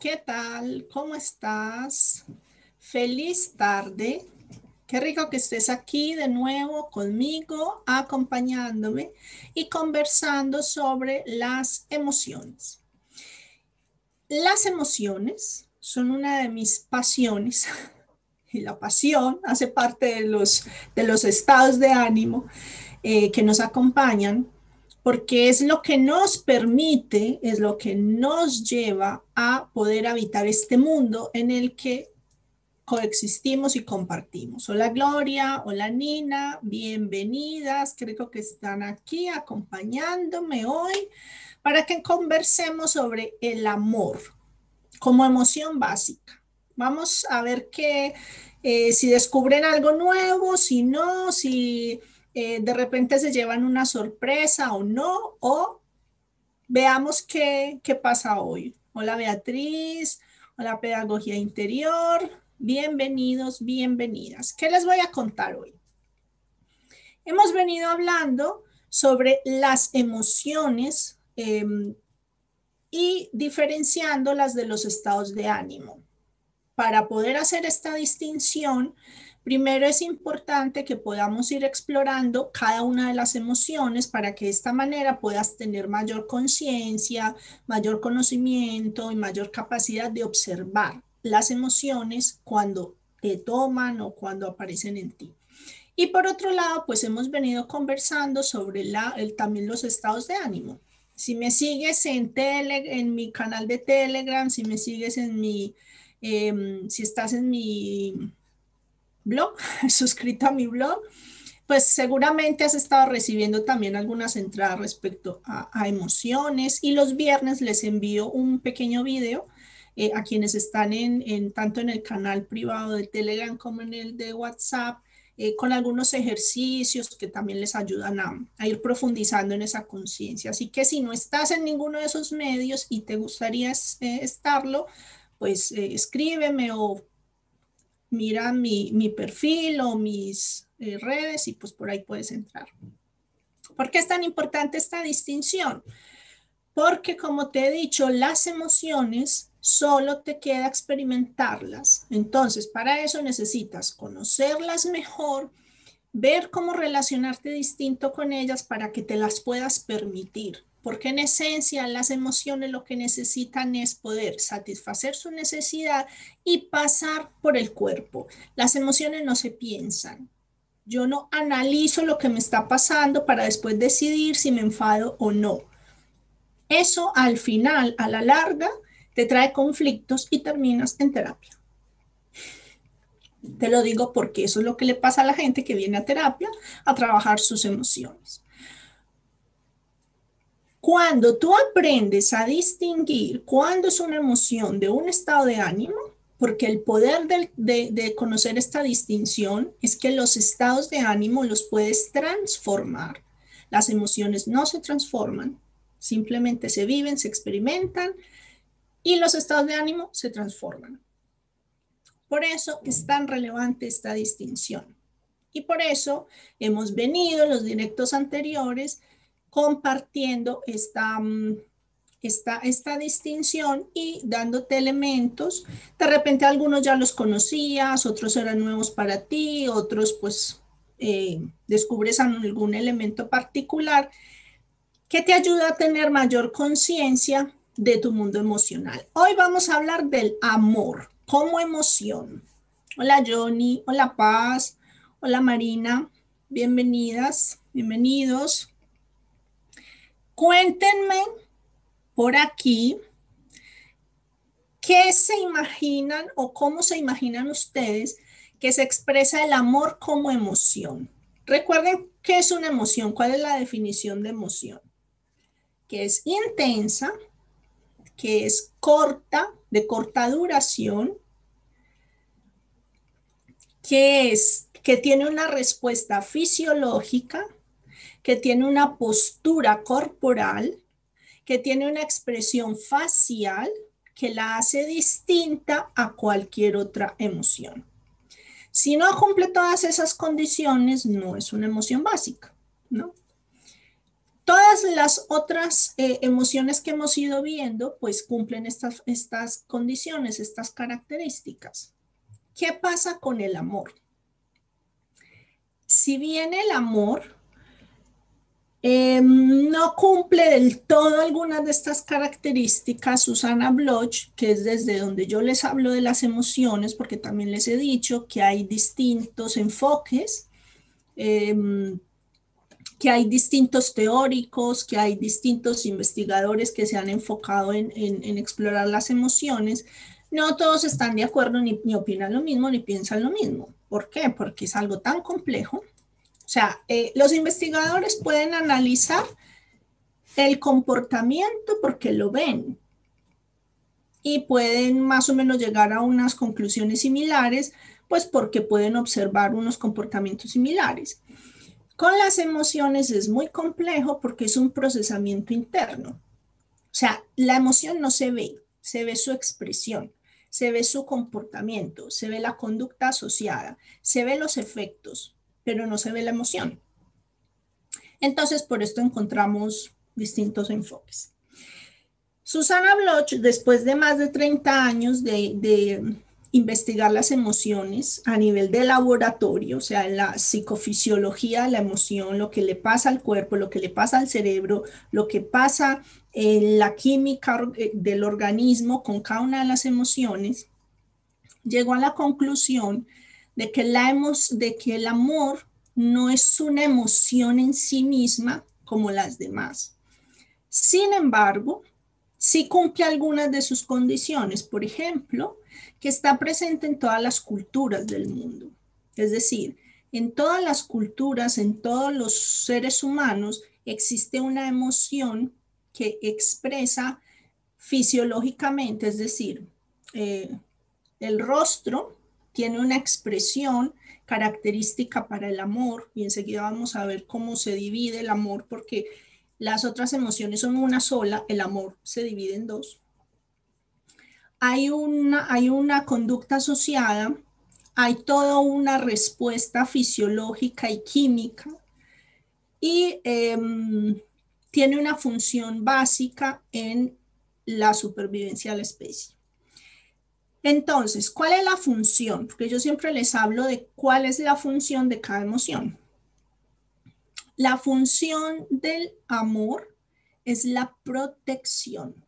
¿Qué tal? ¿Cómo estás? Feliz tarde. Qué rico que estés aquí de nuevo conmigo, acompañándome y conversando sobre las emociones. Las emociones son una de mis pasiones y la pasión hace parte de los, de los estados de ánimo eh, que nos acompañan porque es lo que nos permite, es lo que nos lleva a poder habitar este mundo en el que coexistimos y compartimos. Hola Gloria, hola Nina, bienvenidas, creo que están aquí acompañándome hoy para que conversemos sobre el amor como emoción básica. Vamos a ver que eh, si descubren algo nuevo, si no, si eh, de repente se llevan una sorpresa o no, o veamos qué, qué pasa hoy. Hola Beatriz, hola Pedagogía Interior, bienvenidos, bienvenidas. ¿Qué les voy a contar hoy? Hemos venido hablando sobre las emociones em, y diferenciándolas de los estados de ánimo. Para poder hacer esta distinción, Primero es importante que podamos ir explorando cada una de las emociones para que de esta manera puedas tener mayor conciencia, mayor conocimiento y mayor capacidad de observar las emociones cuando te toman o cuando aparecen en ti. Y por otro lado, pues hemos venido conversando sobre la, el, también los estados de ánimo. Si me sigues en, tele, en mi canal de Telegram, si me sigues en mi, em, si estás en mi blog, suscrito a mi blog, pues seguramente has estado recibiendo también algunas entradas respecto a, emociones y los viernes les envío un pequeño video eh, a quienes están en, tanto en el canal privado de Telegram como en el de WhatsApp, eh, con algunos ejercicios que también les ayudan a, ir profundizando en esa conciencia. Así que si no estás en ninguno de esos medios y te gustaría eh, estarlo, pues escríbeme o mira mi, perfil o mis eh, redes y pues por ahí puedes entrar. ¿Por qué es tan importante esta distinción? Porque como te he dicho, las emociones solo te queda experimentarlas. Entonces, para eso necesitas conocerlas mejor, ver cómo relacionarte distinto con ellas para que te las puedas permitir porque en esencia las emociones lo que necesitan es poder satisfacer su necesidad y pasar por el cuerpo. Las emociones no se piensan. Yo no analizo lo que me está pasando para después decidir si me enfado o no. Eso al final, a la larga, te trae conflictos y terminas en terapia. Te lo digo porque eso es lo que le pasa a la gente que viene a terapia a trabajar sus emociones. Cuando tú aprendes a distinguir cuándo es una emoción de un estado de ánimo, porque el poder de, conocer esta distinción es que los estados de ánimo los puedes transformar. Las emociones no se transforman, simplemente se viven, se experimentan y los estados de ánimo se transforman. Por eso es tan relevante esta distinción. Y por eso hemos venido en los directos anteriores compartiendo esta, mm, esta, esta distinción y dándote elementos. De repente algunos ya los conocías, otros eran nuevos para ti, otros pues eh, descubres algún elemento particular que te ayuda a tener mayor conciencia de tu mundo emocional. Hoy vamos a hablar del amor como emoción. Hola Johnny, hola Paz, hola Marina, bienvenidas, bienvenidos. Cuéntenme por aquí qué se imaginan o cómo se imaginan ustedes que se expresa el amor como emoción. Recuerden qué es una emoción, cuál es la definición de emoción. Que es intensa, que es corta, de corta duración, que es que tiene una respuesta fisiológica, que tiene una postura corporal, que tiene una expresión facial que la hace distinta a cualquier otra emoción. Si no cumple todas esas condiciones, no es una emoción básica, ¿no? Todas las otras eh, emociones que hemos ido viendo, pues cumplen estas, estas condiciones, estas características. ¿Qué pasa con el amor? Si bien el amor em, no cumple del todo algunas de estas características, Susana Bloch, que es desde donde yo les hablo de las emociones, porque también les he dicho que hay distintos enfoques. Em, que hay distintos teóricos, que hay distintos investigadores que se han enfocado en, explorar las emociones, no todos están de acuerdo ni, opinan lo mismo ni piensan lo mismo. ¿Por qué? Porque es algo tan complejo. O sea, eh, los investigadores pueden analizar el comportamiento porque lo ven y pueden más o menos llegar a unas conclusiones similares, pues porque pueden observar unos comportamientos similares. Con las emociones es muy complejo porque es un procesamiento interno. O sea, la emoción no se ve, se ve su expresión, se ve su comportamiento, se ve la conducta asociada, se ve los efectos, pero no se ve la emoción. Entonces, por esto encontramos distintos enfoques. Susana Bloch, después de más de 30 años de, investigar las emociones a nivel de laboratorio, o sea, la psicofisiología de la emoción, lo que le pasa al cuerpo, lo que le pasa al cerebro, lo que pasa en la química eh, del organismo con cada una de las emociones, llegó a la conclusión de que, la de que el amor no es una emoción en sí misma como las demás. Sin embargo, sí cumple algunas de sus condiciones. Por ejemplo, que está presente en todas las culturas del mundo. Es decir, en todas las culturas, en todos los seres humanos, existe una emoción que expresa fisiológicamente, es decir, eh, el rostro tiene una expresión característica para el amor y enseguida vamos a ver cómo se divide el amor porque las otras emociones son una sola, el amor se divide en dos hay una, hay una conducta asociada, hay toda una respuesta fisiológica y química y em, tiene una función básica en la supervivencia de la especie. Entonces, ¿cuál es la función? Porque yo siempre les hablo de cuál es la función de cada emoción. La función del amor es la protección.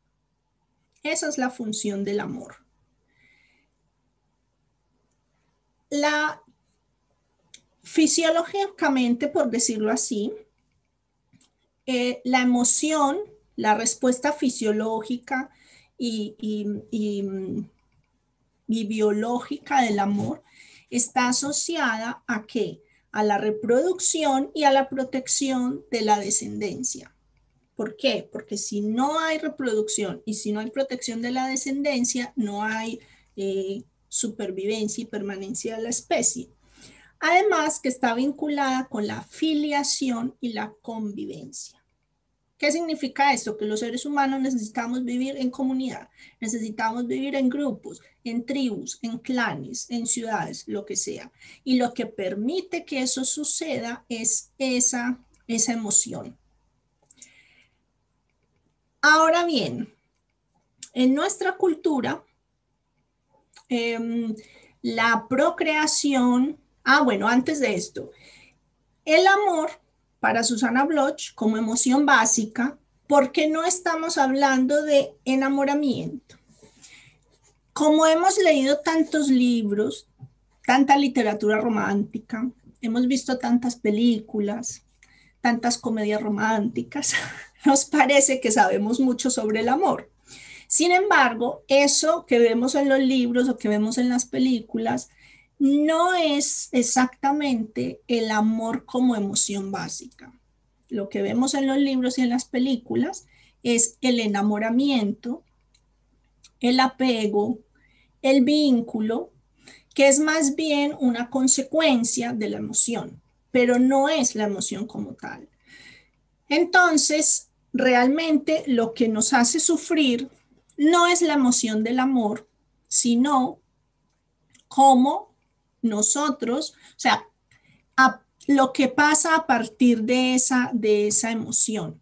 Esa es la función del amor. La fisiológicamente, por decirlo así, eh, la emoción, la respuesta fisiológica y, y biológica del amor está asociada a qué? A la reproducción y a la protección de la descendencia. ¿Por qué? Porque si no hay reproducción y si no hay protección de la descendencia, no hay eh, supervivencia y permanencia de la especie. Además, que está vinculada con la filiación y la convivencia. ¿Qué significa esto? Que los seres humanos necesitamos vivir en comunidad, necesitamos vivir en grupos, en tribus, en clanes, en ciudades, lo que sea. Y lo que permite que eso suceda es esa, esa emoción, Ahora bien, en nuestra cultura, em, la procreación, ah, bueno, antes de esto, el amor para Susana Bloch como emoción básica, porque no estamos hablando de enamoramiento. Como hemos leído tantos libros, tanta literatura romántica, hemos visto tantas películas, tantas comedias románticas, nos parece que sabemos mucho sobre el amor. Sin embargo, eso que vemos en los libros o que vemos en las películas no es exactamente el amor como emoción básica. Lo que vemos en los libros y en las películas es el enamoramiento, el apego, el vínculo, que es más bien una consecuencia de la emoción, pero no es la emoción como tal. Entonces, realmente lo que nos hace sufrir no es la emoción del amor, sino cómo nosotros, o sea, lo que pasa a partir de esa, de esa emoción.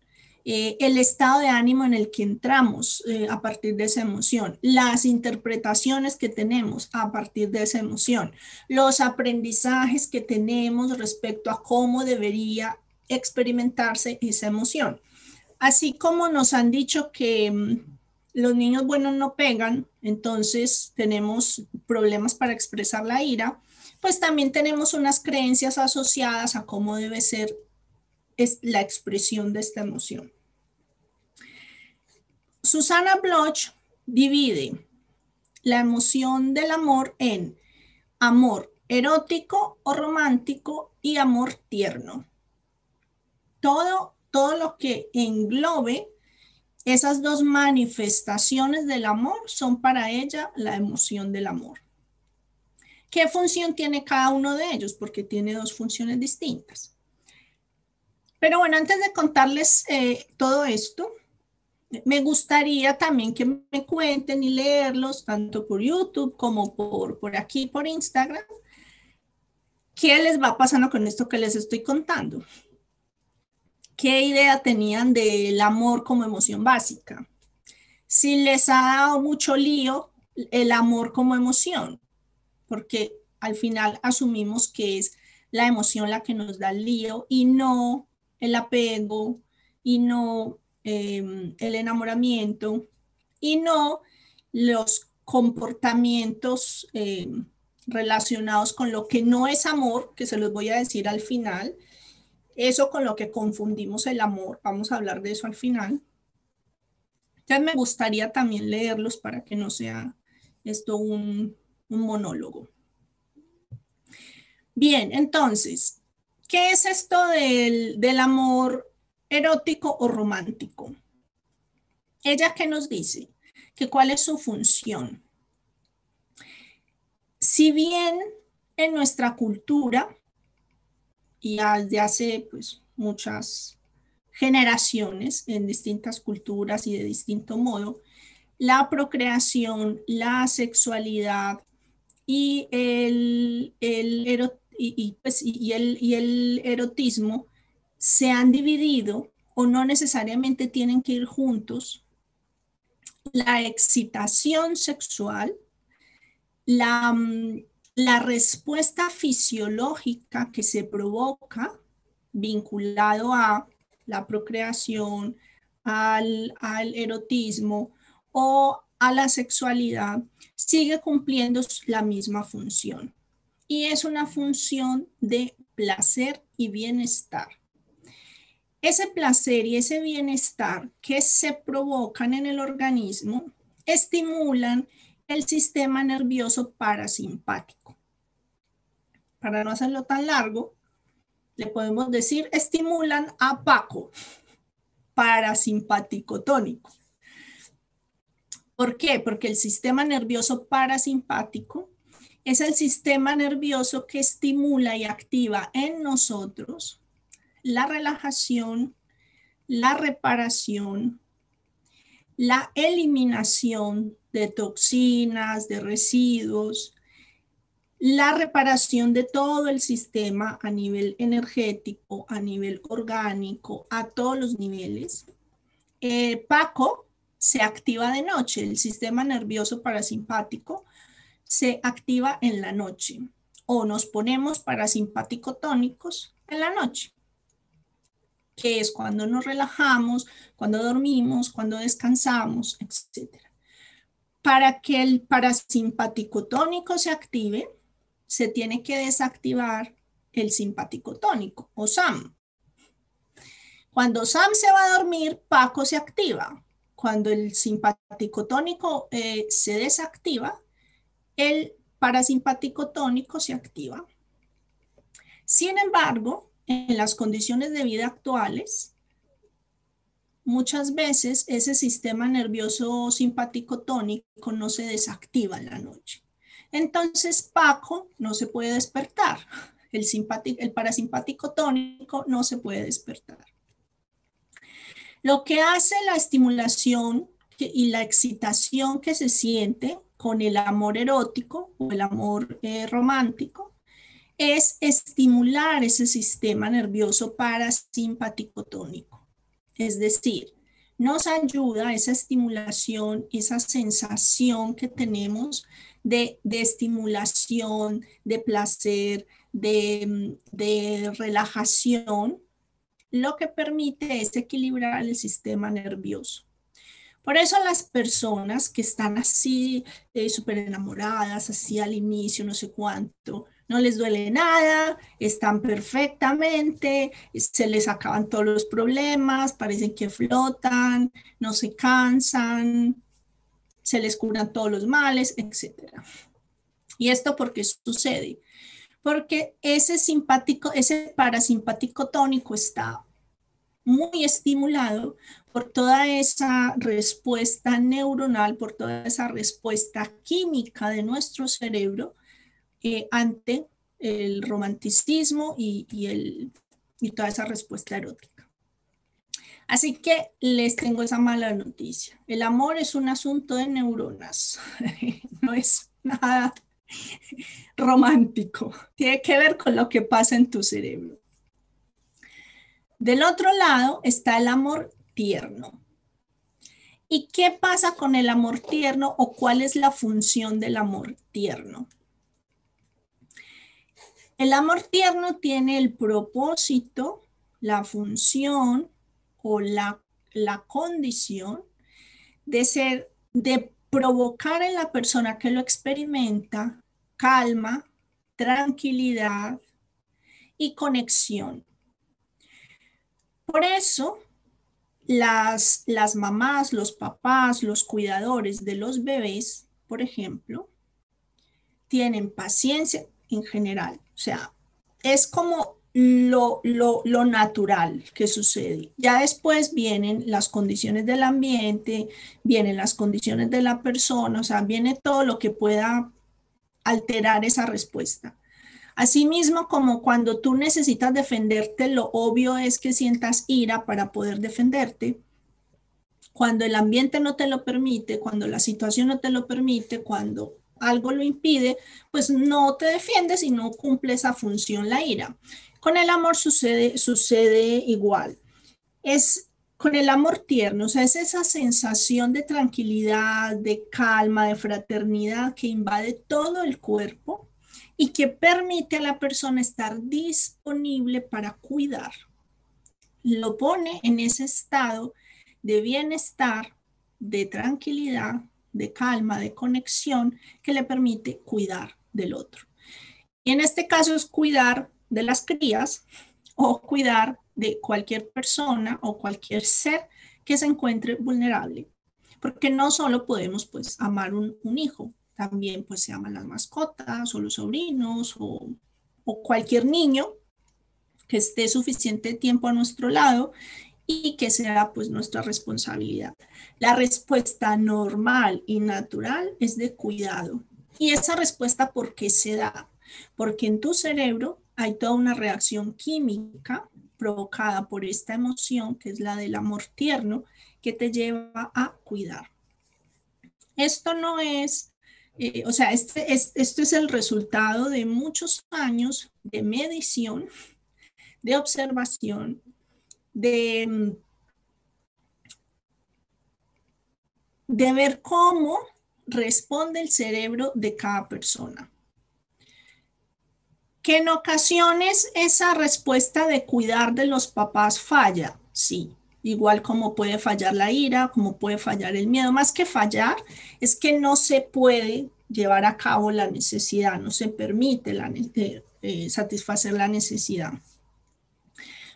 eh, el estado de ánimo en el que entramos eh, a partir de esa emoción, las interpretaciones que tenemos a partir de esa emoción, los aprendizajes que tenemos respecto a cómo debería experimentarse esa emoción. Así como nos han dicho que mm, los niños buenos no pegan, entonces tenemos problemas para expresar la ira, pues también tenemos unas creencias asociadas a cómo debe ser la expresión de esta emoción. Susana Bloch divide la emoción del amor en amor erótico o romántico y amor tierno. Todo, todo lo que englobe esas dos manifestaciones del amor son para ella la emoción del amor. ¿Qué función tiene cada uno de ellos? Porque tiene dos funciones distintas. Pero bueno, antes de contarles eh, todo esto, me gustaría también que me cuenten y leerlos tanto por YouTube como por, por aquí, por Instagram. ¿Qué les va pasando con esto que les estoy contando? ¿Qué idea tenían del amor como emoción básica? Si les ha dado mucho lío el amor como emoción, porque al final asumimos que es la emoción la que nos da el lío y no el apego y no em, el enamoramiento y no los comportamientos em, relacionados con lo que no es amor, que se los voy a decir al final, eso con lo que confundimos el amor, vamos a hablar de eso al final. Entonces me gustaría también leerlos para que no sea esto un, un monólogo. Bien, entonces, ¿Qué es esto del, amor erótico o romántico? Ella que nos dice que cuál es su función. Si bien en nuestra cultura, y desde hace pues, muchas generaciones en distintas culturas y de distinto modo, la procreación, la sexualidad y el, el pues, y, el, y el erotismo se han dividido o no necesariamente tienen que ir juntos, la excitación sexual, la, mm, la respuesta fisiológica que se provoca vinculado a la procreación, al, al, erotismo o a la sexualidad, sigue cumpliendo la misma función y es una función de placer y bienestar. Ese placer y ese bienestar que se provocan en el organismo estimulan el sistema nervioso parasimpático. Para no hacerlo tan largo, le podemos decir estimulan a Paco, parasimpático tónico. ¿Por qué? Porque el sistema nervioso parasimpático es el sistema nervioso que estimula y activa en nosotros la relajación, la reparación, la eliminación de toxinas, de residuos, la reparación de todo el sistema a nivel energético, a nivel orgánico, a todos los niveles. Eh, Paco se activa de noche, el sistema nervioso parasimpático se activa en la noche o nos ponemos parasimpático tónicos en la noche, que es cuando nos relajamos, cuando dormimos, cuando descansamos, etc. Para que el parasimpático tónico se active, se tiene que desactivar el simpático tónico o SAM. Cuando Sam se va a dormir, Paco se activa. Cuando el simpático tónico eh, se desactiva, el parasimpático tónico se activa. Sin embargo, en las condiciones de vida actuales, muchas veces ese sistema nervioso simpático tónico no se desactiva en la noche. Entonces, Paco no se puede despertar. El, el parasimpático tónico no se puede despertar. Lo que hace la estimulación y la excitación que se siente con el amor erótico o el amor eh, romántico es estimular ese sistema nervioso parasimpático tónico. Es decir, nos ayuda esa estimulación, esa sensación que tenemos de, estimulación, de placer, de, de relajación, lo que permite es equilibrar el sistema nervioso. Por eso las personas que están así eh, súper enamoradas, así al inicio, no sé cuánto, no les duele nada, están perfectamente, se les acaban todos los problemas, parecen que flotan, no se cansan, se les curan todos los males, etc. ¿Y esto por qué sucede? Porque ese simpático, ese parasimpático tónico está muy estimulado por toda esa respuesta neuronal, por toda esa respuesta química de nuestro cerebro eh, ante el romanticismo y, toda esa respuesta erótica. Así que les tengo esa mala noticia. El amor es un asunto de neuronas, no es nada romántico. Tiene que ver con lo que pasa en tu cerebro. Del otro lado está el amor tierno. ¿Y qué pasa con el amor tierno o cuál es la función del amor tierno? El amor tierno tiene el propósito, la función o la, la condición de ser, de provocar en la persona que lo experimenta calma, tranquilidad y conexión. Por eso, las, las mamás, los papás, los cuidadores de los bebés, por ejemplo, tienen paciencia en general. O sea, es como lo, natural que sucede. Ya después vienen las condiciones del ambiente, vienen las condiciones de la persona, o sea, viene todo lo que pueda alterar esa respuesta. Asimismo, como cuando tú necesitas defenderte, lo obvio es que sientas ira para poder defenderte. Cuando el ambiente no te lo permite, cuando la situación no te lo permite, cuando algo lo impide, pues no te defiendes y no cumple esa función la ira. Con el amor sucede, igual. Es con el amor tierno, o sea, es esa sensación de tranquilidad, de calma, de fraternidad que invade todo el cuerpo y que permite a la persona estar disponible para cuidar. Lo pone en ese estado de bienestar, de tranquilidad, de calma, de conexión que le permite cuidar del otro. Y en este caso es cuidar de las crías o cuidar de cualquier persona o cualquier ser que se encuentre vulnerable. Porque no solo podemos pues amar un, hijo, también pues se aman las mascotas o los sobrinos o, cualquier niño que esté suficiente tiempo a nuestro lado y que sea pues nuestra responsabilidad. La respuesta normal y natural es de cuidado. Y esa respuesta, ¿por qué se da? Porque en tu cerebro hay toda una reacción química provocada por esta emoción, que es la del amor tierno, que te lleva a cuidar. Esto no es eh, o sea, este, esto es el resultado de muchos años de medición, de observación, de, de ver cómo responde el cerebro de cada persona. Que en ocasiones esa respuesta de cuidar de los papás falla, sí, igual como puede fallar la ira, como puede fallar el miedo. Más que fallar, es que no se puede llevar a cabo la necesidad, no se permite eh, eh, satisfacer la necesidad.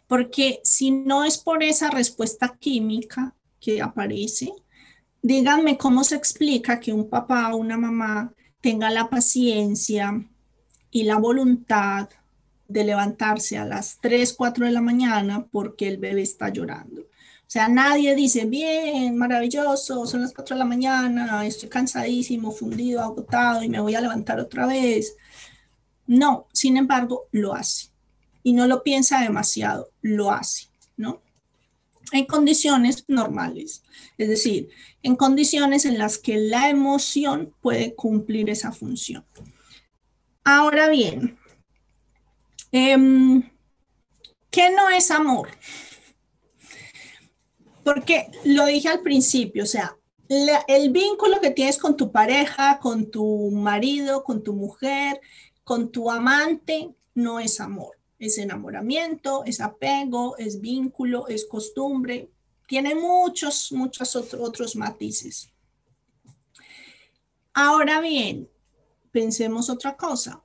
Porque si no es por esa respuesta química que aparece, díganme cómo se explica que un papá o una mamá tenga la paciencia y la voluntad de levantarse a las 3, 4 de la mañana porque el bebé está llorando. O sea, nadie dice, bien, maravilloso, son las 4 de la mañana, estoy cansadísimo, fundido, agotado y me voy a levantar otra vez. No, sin embargo, lo hace. Y no lo piensa demasiado, lo hace, ¿no? En condiciones normales, es decir, en condiciones en las que la emoción puede cumplir esa función. Ahora bien, em, ¿qué no es amor? porque lo dije al principio, o sea, el vínculo que tienes con tu pareja, con tu marido, con tu mujer, con tu amante, no es amor, es enamoramiento, es apego, es vínculo, es costumbre, tiene muchos, muchos otros matices. Ahora bien, pensemos otra cosa.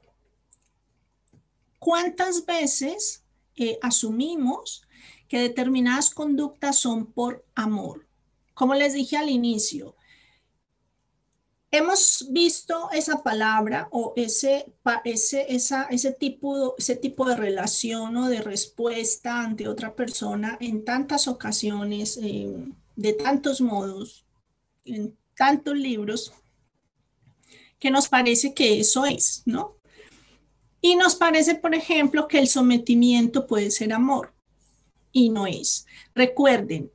¿Cuántas veces eh, asumimos que determinadas conductas son por amor? Como les dije al inicio, hemos visto esa palabra o ese, ese, esa, ese, tipo, ese tipo de relación o de respuesta ante otra persona en tantas ocasiones, eh, de tantos modos, en tantos libros, que nos parece que eso es, ¿no? Y nos parece, por ejemplo, que el sometimiento puede ser amor y no es. Recuerden,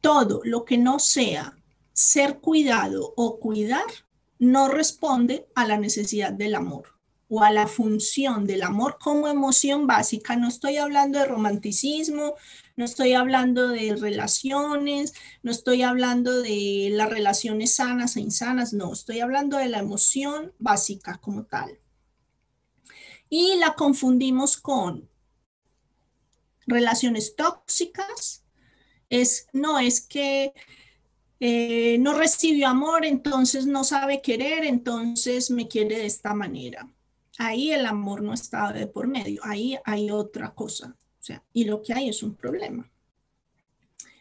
todo lo que no sea ser cuidado o cuidar no responde a la necesidad del amor o a la función del amor como emoción básica. No estoy hablando de romanticismo, no estoy hablando de relaciones, no estoy hablando de las relaciones sanas e insanas, no, estoy hablando de la emoción básica como tal. Y la confundimos con relaciones tóxicas. Es, no, es que eh, no recibió amor, entonces no sabe querer, entonces me quiere de esta manera. Ahí el amor no está de por medio, ahí hay otra cosa y lo que hay es un problema.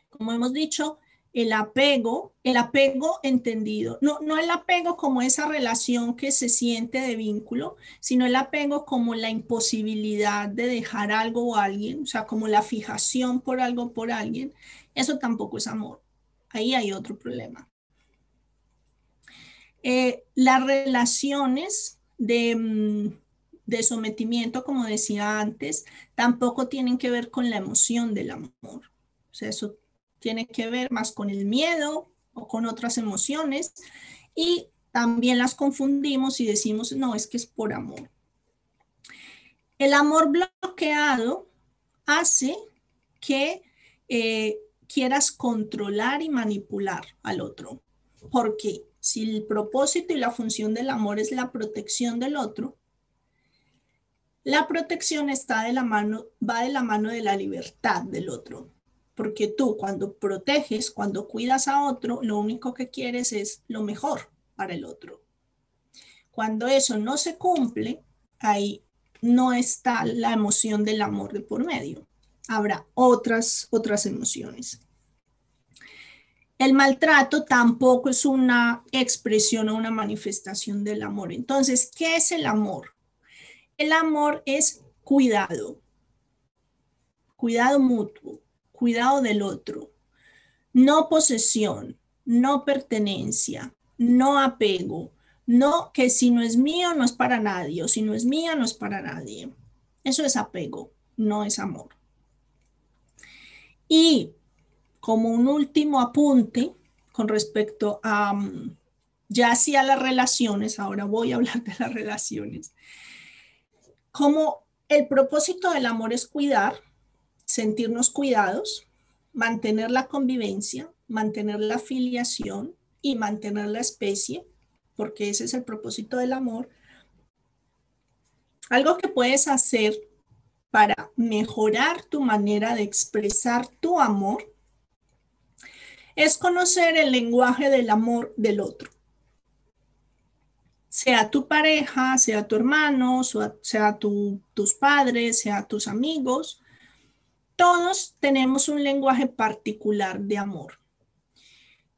Como hemos dicho, el apego, el apego entendido, no, no el apego como esa relación que se siente de vínculo, sino el apego como la imposibilidad de dejar algo o alguien, o sea, como la fijación por algo por alguien, eso tampoco es amor. Ahí hay otro problema. Eh, las relaciones de, mm, de sometimiento, como decía antes, tampoco tienen que ver con la emoción del amor. O sea, eso tiene que ver más con el miedo o con otras emociones y también las confundimos y decimos, no, es que es por amor. El amor bloqueado hace que eh, quieras controlar y manipular al otro, porque si el propósito y la función del amor es la protección del otro, la protección está de la mano, va de la mano de la libertad del otro, porque tú cuando proteges, cuando cuidas a otro, lo único que quieres es lo mejor para el otro. Cuando eso no se cumple, ahí no está la emoción del amor de por medio. Habrá otras otras emociones. El maltrato tampoco es una expresión o una manifestación del amor. Entonces, ¿qué es el amor? El amor es cuidado, cuidado mutuo, cuidado del otro, no posesión, no pertenencia, no apego, no que si no es mío no es para nadie o si no es mía no es para nadie. Eso es apego, no es amor. Y como un último apunte con respecto a, mm, ya hacía las relaciones, ahora voy a hablar de las relaciones como el propósito del amor es cuidar, sentirnos cuidados, mantener la convivencia, mantener la filiación y mantener la especie, porque ese es el propósito del amor. Algo que puedes hacer para mejorar tu manera de expresar tu amor es conocer el lenguaje del amor del otro sea tu pareja, sea tu hermano, sea tus padres, sea tus amigos, todos tenemos un lenguaje particular de amor.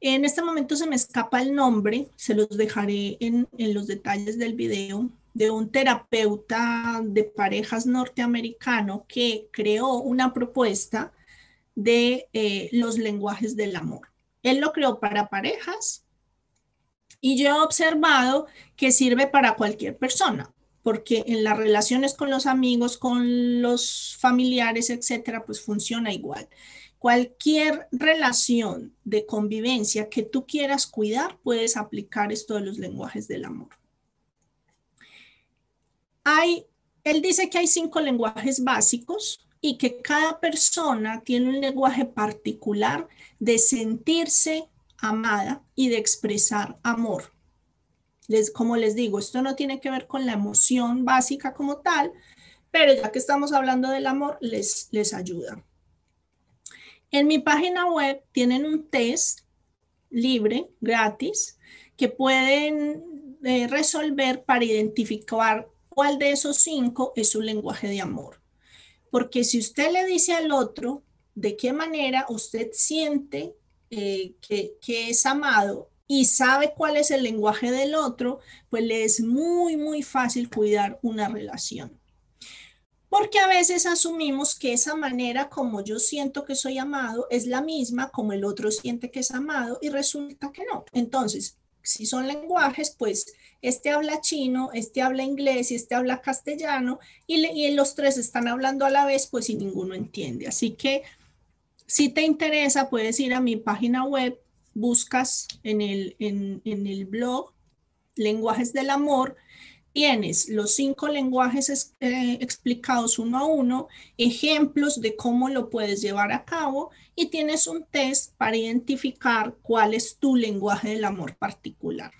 En este momento se me escapa el nombre, se los dejaré en, los detalles del video, de un terapeuta de parejas norteamericano que creó una propuesta de eh, los lenguajes del amor. Él lo creó para parejas y yo he observado que sirve para cualquier persona, porque en las relaciones con los amigos, con los familiares, etcétera, pues funciona igual. Cualquier relación de convivencia que tú quieras cuidar, puedes aplicar esto de los lenguajes del amor. Hay, él dice que hay cinco lenguajes básicos y que cada persona tiene un lenguaje particular de sentirse amada y de expresar amor. Les, como les digo, esto no tiene que ver con la emoción básica como tal, pero ya que estamos hablando del amor, les, les ayuda. En mi página web tienen un test libre, gratis, que pueden eh, resolver para identificar cuál de esos cinco es su lenguaje de amor. Porque si usted le dice al otro de qué manera usted siente eh, que, que es amado y sabe cuál es el lenguaje del otro, pues le es muy, muy fácil cuidar una relación. Porque a veces asumimos que esa manera como yo siento que soy amado es la misma como el otro siente que es amado y resulta que no. Entonces, si son lenguajes, pues este habla chino, este habla inglés y este habla castellano y, los tres están hablando a la vez, pues si ninguno entiende. Así que si te interesa, puedes ir a mi página web, buscas en el, en el blog Lenguajes del Amor tienes los cinco lenguajes eh, explicados uno a uno, ejemplos de cómo lo puedes llevar a cabo y tienes un test para identificar cuál es tu lenguaje del amor particular.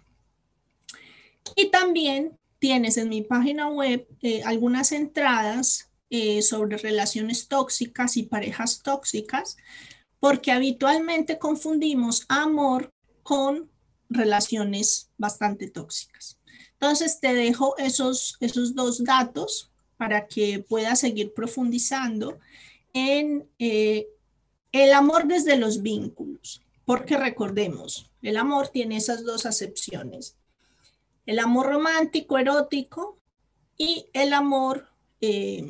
Y también tienes en mi página web eh, algunas entradas eh, sobre relaciones tóxicas y parejas tóxicas, porque habitualmente confundimos amor con relaciones bastante tóxicas. Entonces te dejo esos, esos dos datos para que puedas seguir profundizando en eh, el amor desde los vínculos, porque recordemos, el amor tiene esas dos acepciones, el amor romántico, erótico y el amor eh,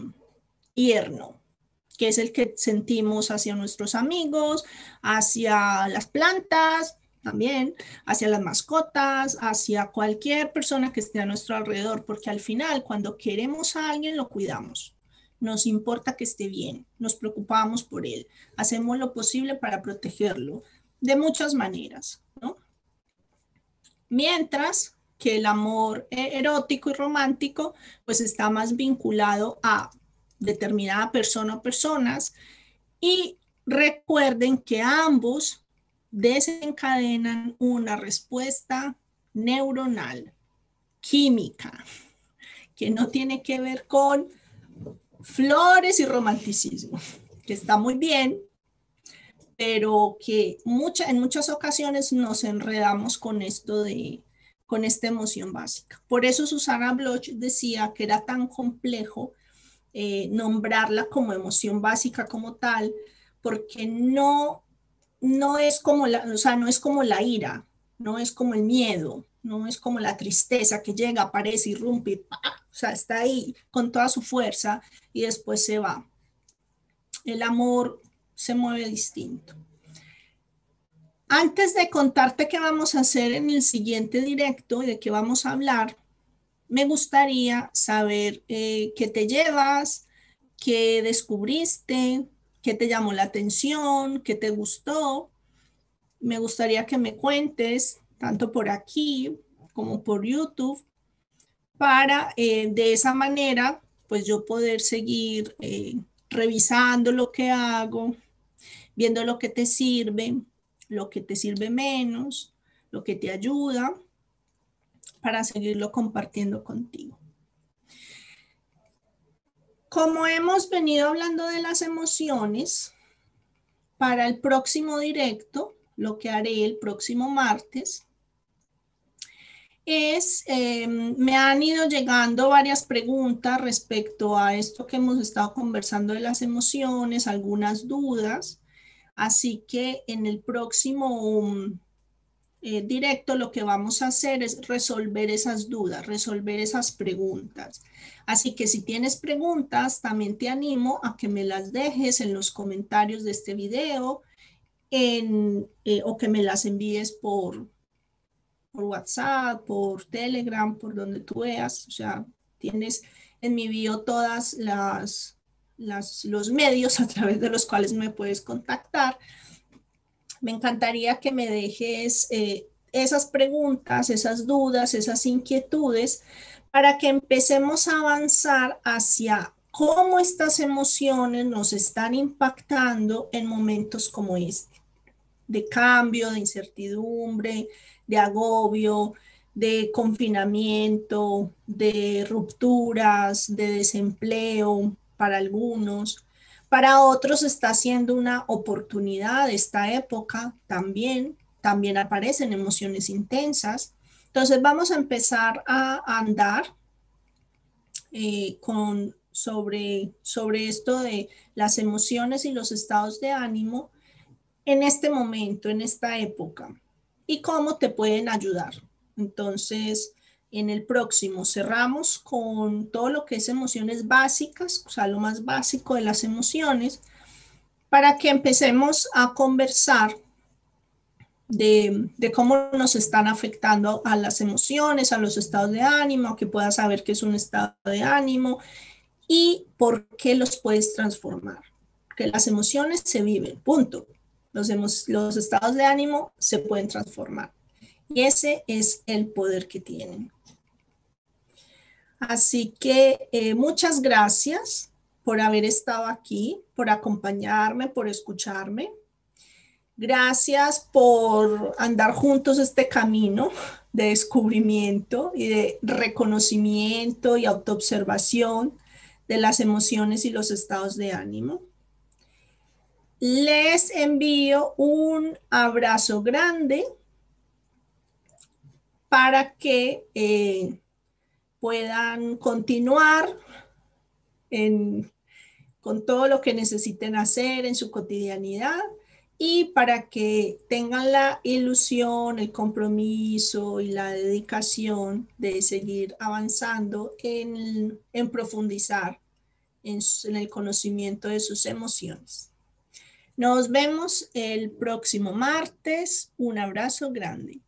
que es el que sentimos hacia nuestros amigos, hacia las plantas, también hacia las mascotas, hacia cualquier persona que esté a nuestro alrededor, porque al final cuando queremos a alguien lo cuidamos. Nos importa que esté bien, nos preocupamos por él, hacemos lo posible para protegerlo de muchas maneras, ¿no? Mientras que el amor e-, erótico y romántico pues está más vinculado a determinada persona o personas. Y recuerden que ambos desencadenan una respuesta neuronal, química, que no tiene que ver con flores y romanticismo, que está muy bien, pero que mucha, en muchas ocasiones nos enredamos con esto de, con esta emoción básica. Por eso Susana Bloch decía que era tan complejo eh, nombrarla como emoción básica como tal, porque no no es como la, o sea, no es como la ira, no es como el miedo, no es como la tristeza que llega, aparece, irrumpe, o sea, está ahí con toda su fuerza y después se va. El amor se mueve distinto. Antes de contarte qué vamos a hacer en el siguiente directo y de qué vamos a hablar, me gustaría saber eh, qué te llevas, qué descubriste, qué te llamó la atención, qué te gustó. Me gustaría que me cuentes, tanto por aquí como por YouTube, para eh, de esa manera, pues yo poder seguir eh, revisando lo que hago, viendo lo que te sirve, lo que te sirve menos, lo que te ayuda, para seguirlo compartiendo contigo. Como hemos venido hablando de las emociones, para el próximo directo, lo que haré el próximo martes, es, em, me han ido llegando varias preguntas respecto a esto que hemos estado conversando de las emociones, algunas dudas. Así que en el próximo eh, directo lo que vamos a hacer es resolver esas dudas, resolver esas preguntas. Así que si tienes preguntas, también te animo a que me las dejes en los comentarios de este video en, eh, o que me las envíes por, por WhatsApp, por Telegram, por donde tú veas. O sea, tienes en mi bio todas las, los medios a través de los cuales me puedes contactar. Me encantaría que me dejes eh, esas preguntas, esas dudas, esas inquietudes, para que empecemos a avanzar hacia cómo estas emociones nos están impactando en momentos como este, de cambio, de incertidumbre, de agobio, de confinamiento, de rupturas, de desempleo para algunos. Para otros está siendo una oportunidad esta época también. También aparecen emociones intensas. Entonces vamos a empezar a andar eh, con, sobre, sobre esto de las emociones y los estados de ánimo en este momento, en esta época, y cómo te pueden ayudar. Entonces, en el próximo cerramos con todo lo que es emociones básicas, o sea, lo más básico de las emociones, para que empecemos a conversar de, cómo nos están afectando a las emociones, a los estados de ánimo, que puedas saber qué es un estado de ánimo y por qué los puedes transformar. Que las emociones se viven, punto. Los, los estados de ánimo se pueden transformar. Y ese es el poder que tienen. Así que eh, muchas gracias por haber estado aquí, por acompañarme, por escucharme. Gracias por andar juntos este camino de descubrimiento y de reconocimiento y autoobservación de las emociones y los estados de ánimo. Les envío un abrazo grande para que eh, puedan continuar con todo lo que necesiten hacer en su cotidianidad y para que tengan la ilusión, el compromiso y la dedicación de seguir avanzando en, profundizar en el conocimiento de sus emociones. Nos vemos el próximo martes. Un abrazo grande.